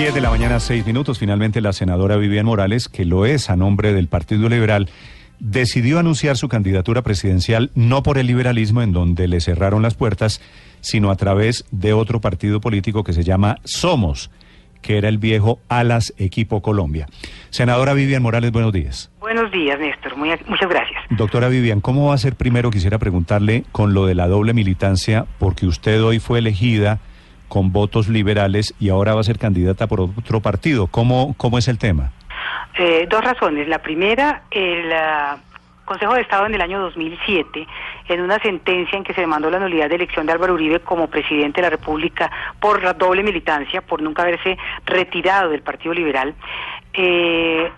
10 de la mañana, 6 minutos. Finalmente, la senadora Vivian Morales, que lo es a nombre del Partido Liberal, decidió anunciar su candidatura presidencial no por el liberalismo, en donde le cerraron las puertas, sino a través de otro partido político que se llama Somos, que era el viejo Alas Equipo Colombia. Senadora Vivian Morales, buenos días. Buenos días, Néstor. Muy, muchas gracias. Doctora Vivian, ¿cómo va a ser primero? Quisiera preguntarle con lo de la doble militancia, porque usted hoy fue elegida con votos liberales y ahora va a ser candidata por otro partido. ¿Cómo, cómo es el tema? Eh, dos razones. La primera, el ah, Consejo de Estado en el año 2007, en una sentencia en que se demandó la nulidad de elección de Álvaro Uribe como presidente de la República por la doble militancia, por nunca haberse retirado del Partido Liberal, eh,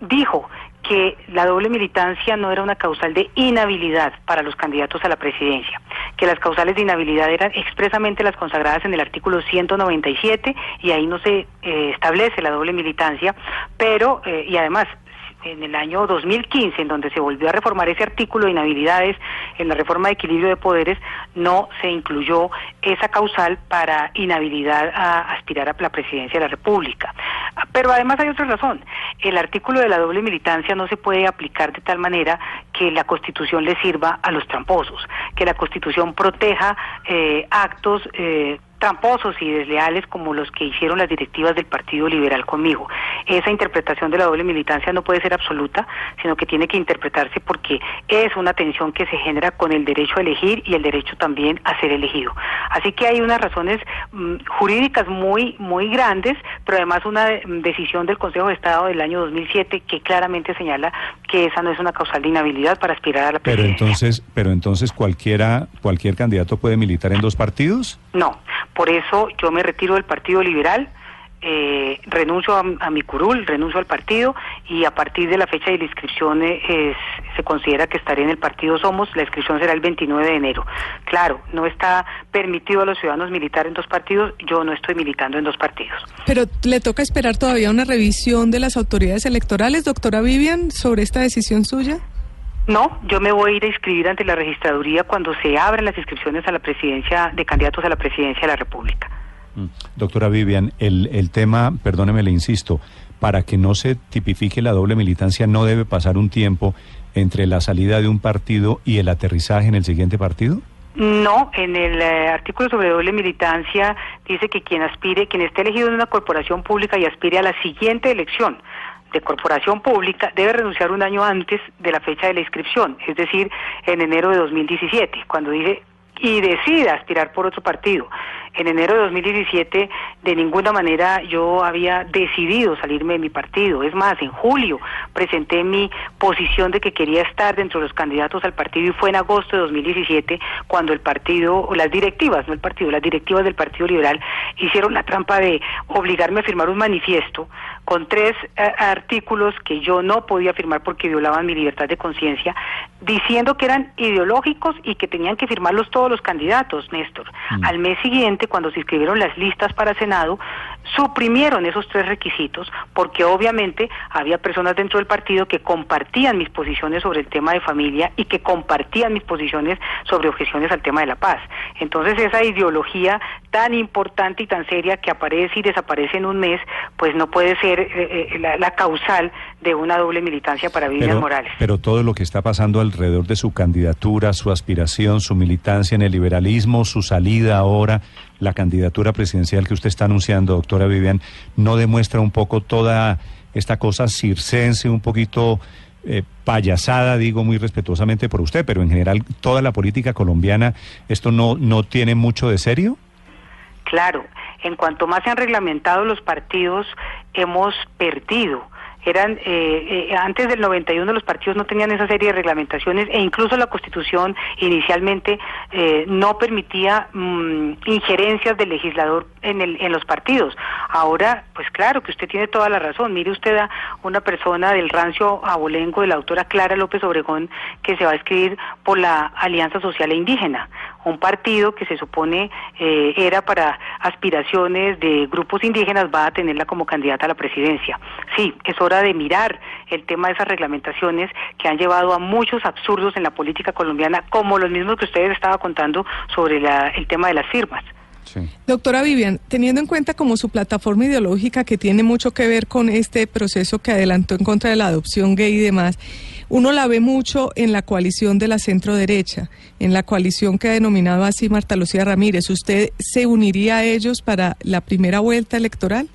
dijo que la doble militancia no era una causal de inhabilidad para los candidatos a la presidencia, que las causales de inhabilidad eran expresamente las consagradas en el artículo 197 y ahí no se eh, establece la doble militancia, pero, eh, y además en el año 2015, en donde se volvió a reformar ese artículo de inhabilidades en la reforma de equilibrio de poderes, no se incluyó esa causal para inhabilidad a aspirar a la presidencia de la República. Pero además hay otra razón. El artículo de la doble militancia no se puede aplicar de tal manera que la Constitución le sirva a los tramposos, que la Constitución proteja eh, actos eh, tramposos y desleales como los que hicieron las directivas del Partido Liberal conmigo. Esa interpretación de la doble militancia no puede ser absoluta, sino que tiene que interpretarse porque es una tensión que se genera con el derecho a elegir y el derecho también a ser elegido. Así que hay unas razones mm, jurídicas muy muy grandes, pero además una decisión del Consejo de Estado del año 2007 que claramente señala que esa no es una causal de inhabilidad para aspirar a la presidencia. Pero entonces, pero entonces cualquiera cualquier candidato puede militar en dos partidos? No, por eso yo me retiro del Partido Liberal, eh, renuncio a, mi curul, renuncio al partido y a partir de la fecha de la inscripción eh, se considera que estaré en el partido Somos, la inscripción será el 29 de enero. Claro, no está permitido a los ciudadanos militar en dos partidos, yo no estoy militando en dos partidos. Pero le toca esperar todavía una revisión de las autoridades electorales, doctora Vivian, sobre esta decisión suya. No, yo me voy a ir a inscribir ante la registraduría cuando se abran las inscripciones a la presidencia de candidatos a la presidencia de la República. Mm. Doctora Vivian, el, el tema, perdóneme, le insisto, para que no se tipifique la doble militancia no debe pasar un tiempo entre la salida de un partido y el aterrizaje en el siguiente partido? No, en el eh, artículo sobre doble militancia dice que quien aspire, quien esté elegido en una corporación pública y aspire a la siguiente elección de corporación pública debe renunciar un año antes de la fecha de la inscripción, es decir, en enero de 2017, cuando dice y decida aspirar por otro partido. En enero de 2017 de ninguna manera yo había decidido salirme de mi partido. Es más, en julio presenté mi posición de que quería estar dentro de los candidatos al partido y fue en agosto de 2017 cuando el partido, o las directivas, no el partido, las directivas del Partido Liberal hicieron la trampa de obligarme a firmar un manifiesto con tres eh, artículos que yo no podía firmar porque violaban mi libertad de conciencia, diciendo que eran ideológicos y que tenían que firmarlos todos los candidatos, Néstor. Mm. Al mes siguiente, cuando se inscribieron las listas para Senado, suprimieron esos tres requisitos porque obviamente había personas dentro del partido que compartían mis posiciones sobre el tema de familia y que compartían mis posiciones sobre objeciones al tema de la paz. Entonces esa ideología tan importante y tan seria que aparece y desaparece en un mes, pues no puede ser eh, eh, la, causal de una doble militancia para Vivian Morales. Pero todo lo que está pasando alrededor de su candidatura, su aspiración, su militancia en el liberalismo, su salida ahora, la candidatura presidencial que usted está anunciando, doctora Vivian, no demuestra un poco toda esta cosa circense, un poquito eh, payasada, digo muy respetuosamente por usted, pero en general toda la política colombiana, ¿esto no, no tiene mucho de serio? Claro, en cuanto más se han reglamentado los partidos, hemos perdido eran eh, eh, antes del 91 los partidos no tenían esa serie de reglamentaciones e incluso la Constitución inicialmente eh, no permitía mm, injerencias del legislador en, el, en los partidos. Ahora, pues claro que usted tiene toda la razón. Mire usted a una persona del rancio abolengo de la autora Clara López Obregón que se va a escribir por la Alianza Social e Indígena, un partido que se supone era para aspiraciones de grupos indígenas va a tenerla como candidata a la presidencia. Sí, es hora de mirar el tema de esas reglamentaciones que han llevado a muchos absurdos en la política colombiana, como los mismos que ustedes estaban contando sobre el tema de las firmas. Doctora Vivian, teniendo en cuenta como su plataforma ideológica que tiene mucho que ver con este proceso que adelantó en contra de la adopción gay y demás, uno la ve mucho en la coalición de la centro derecha, en la coalición que ha denominado así Marta Lucía Ramírez. ¿Usted se uniría a ellos para la primera vuelta electoral?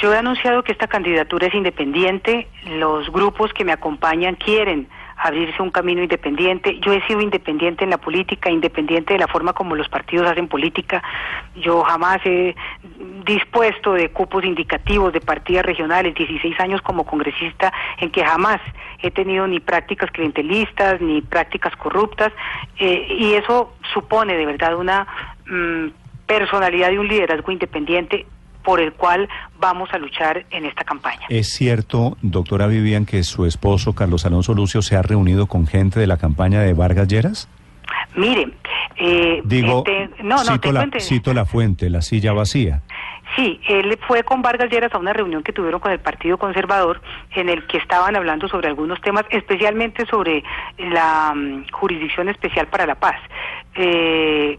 Yo he anunciado que esta candidatura es independiente. Los grupos que me acompañan quieren abrirse un camino independiente. Yo he sido independiente en la política, independiente de la forma como los partidos hacen política. Yo jamás he dispuesto de cupos indicativos de partidas regionales, 16 años como congresista, en que jamás he tenido ni prácticas clientelistas, ni prácticas corruptas, eh, y eso supone de verdad una mm, personalidad y un liderazgo independiente por el cual vamos a luchar en esta campaña. ¿Es cierto, doctora Vivian, que su esposo, Carlos Alonso Lucio, se ha reunido con gente de la campaña de Vargas Lleras? Mire, eh, digo, no, no, cito, la, cito la fuente, la silla vacía. Sí, él fue con Vargas Lleras a una reunión que tuvieron con el Partido Conservador en el que estaban hablando sobre algunos temas, especialmente sobre la mm, Jurisdicción Especial para la Paz. Eh,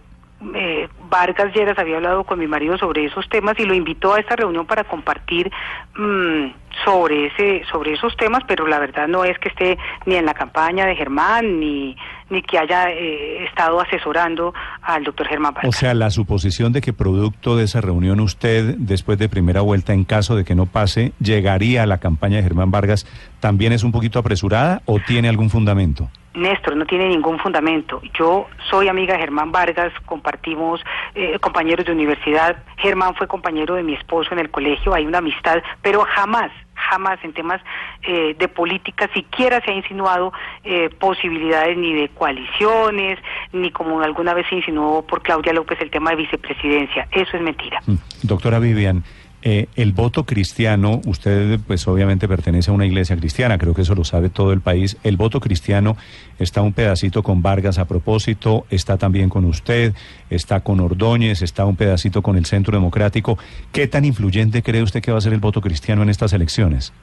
eh, Vargas Lleras había hablado con mi marido sobre esos temas y lo invitó a esta reunión para compartir mm, sobre ese sobre esos temas, pero la verdad no es que esté ni en la campaña de Germán ni ni que haya eh, estado asesorando al doctor Germán Vargas. O sea, la suposición de que producto de esa reunión usted, después de primera vuelta, en caso de que no pase, llegaría a la campaña de Germán Vargas, ¿también es un poquito apresurada o tiene algún fundamento? Néstor, no tiene ningún fundamento. Yo soy amiga de Germán Vargas, compartimos eh, compañeros de universidad. Germán fue compañero de mi esposo en el colegio, hay una amistad, pero jamás, jamás en temas eh, de política siquiera se ha insinuado eh, posibilidades ni de coaliciones, ni como alguna vez se insinuó por Claudia López el tema de vicepresidencia. Eso es mentira. Mm. Doctora Vivian. Eh, el voto cristiano, usted pues obviamente pertenece a una iglesia cristiana, creo que eso lo sabe todo el país. El voto cristiano está un pedacito con Vargas a propósito, está también con usted, está con Ordóñez, está un pedacito con el Centro Democrático. ¿Qué tan influyente cree usted que va a ser el voto cristiano en estas elecciones?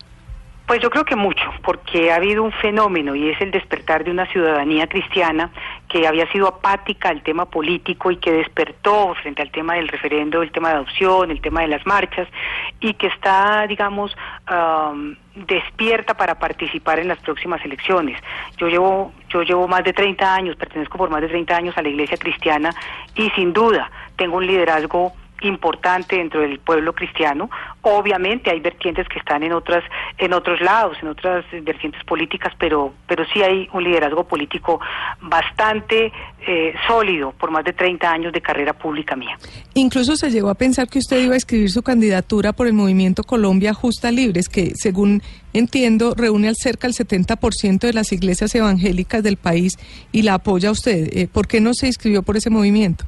Pues yo creo que mucho, porque ha habido un fenómeno y es el despertar de una ciudadanía cristiana que había sido apática al tema político y que despertó frente al tema del referendo, el tema de adopción, el tema de las marchas y que está, digamos, despierta para participar en las próximas elecciones. Yo llevo, yo llevo más de 30 años, pertenezco por más de 30 años a la Iglesia Cristiana y sin duda tengo un liderazgo importante dentro del pueblo cristiano. Obviamente hay vertientes que están en otras en otros lados, en otras vertientes políticas, pero pero sí hay un liderazgo político bastante eh, sólido por más de 30 años de carrera pública mía. Incluso se llegó a pensar que usted iba a escribir su candidatura por el movimiento Colombia Justa Libres, que según entiendo reúne al cerca el 70% de las iglesias evangélicas del país y la apoya usted. Eh, ¿Por qué no se inscribió por ese movimiento?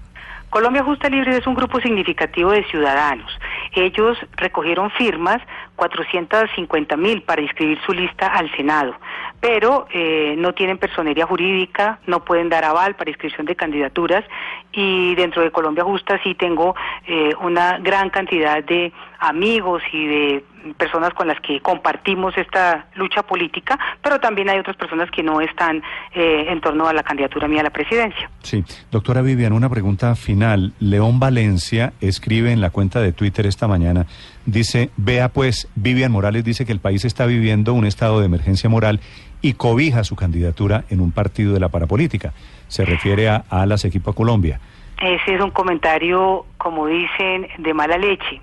Colombia Justa Libre es un grupo significativo de ciudadanos. Ellos recogieron firmas, 450 mil, para inscribir su lista al Senado, pero eh, no tienen personería jurídica, no pueden dar aval para inscripción de candidaturas y dentro de Colombia Justa sí tengo eh, una gran cantidad de amigos y de personas con las que compartimos esta lucha política, pero también hay otras personas que no están eh, en torno a la candidatura mía a la presidencia. Sí, doctora Vivian, una pregunta final. León Valencia escribe en la cuenta de Twitter esta mañana, dice, vea pues, Vivian Morales dice que el país está viviendo un estado de emergencia moral y cobija su candidatura en un partido de la parapolítica. Se refiere a Alas Equipo Colombia. Ese es un comentario, como dicen, de mala leche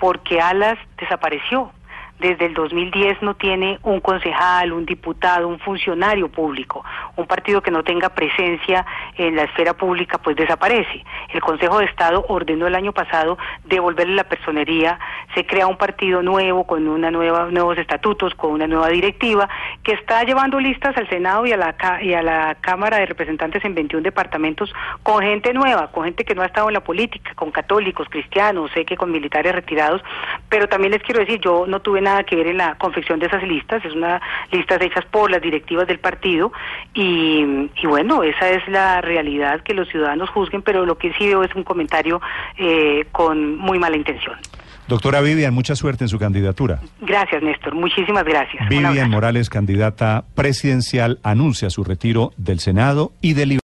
porque Alas desapareció desde el 2010 no tiene un concejal, un diputado, un funcionario público. Un partido que no tenga presencia en la esfera pública pues desaparece. El Consejo de Estado ordenó el año pasado devolverle la personería, se crea un partido nuevo con una nueva nuevos estatutos, con una nueva directiva que está llevando listas al Senado y a la y a la Cámara de Representantes en 21 departamentos con gente nueva, con gente que no ha estado en la política, con católicos, cristianos, sé que con militares retirados, pero también les quiero decir, yo no tuve nada que ver en la confección de esas listas, es una listas hechas por las directivas del partido y, bueno, esa es la realidad que los ciudadanos juzguen, pero lo que sí veo es un comentario eh, con muy mala intención. Doctora Vivian, mucha suerte en su candidatura. Gracias, Néstor. Muchísimas gracias. Vivian Morales, candidata presidencial, anuncia su retiro del Senado y del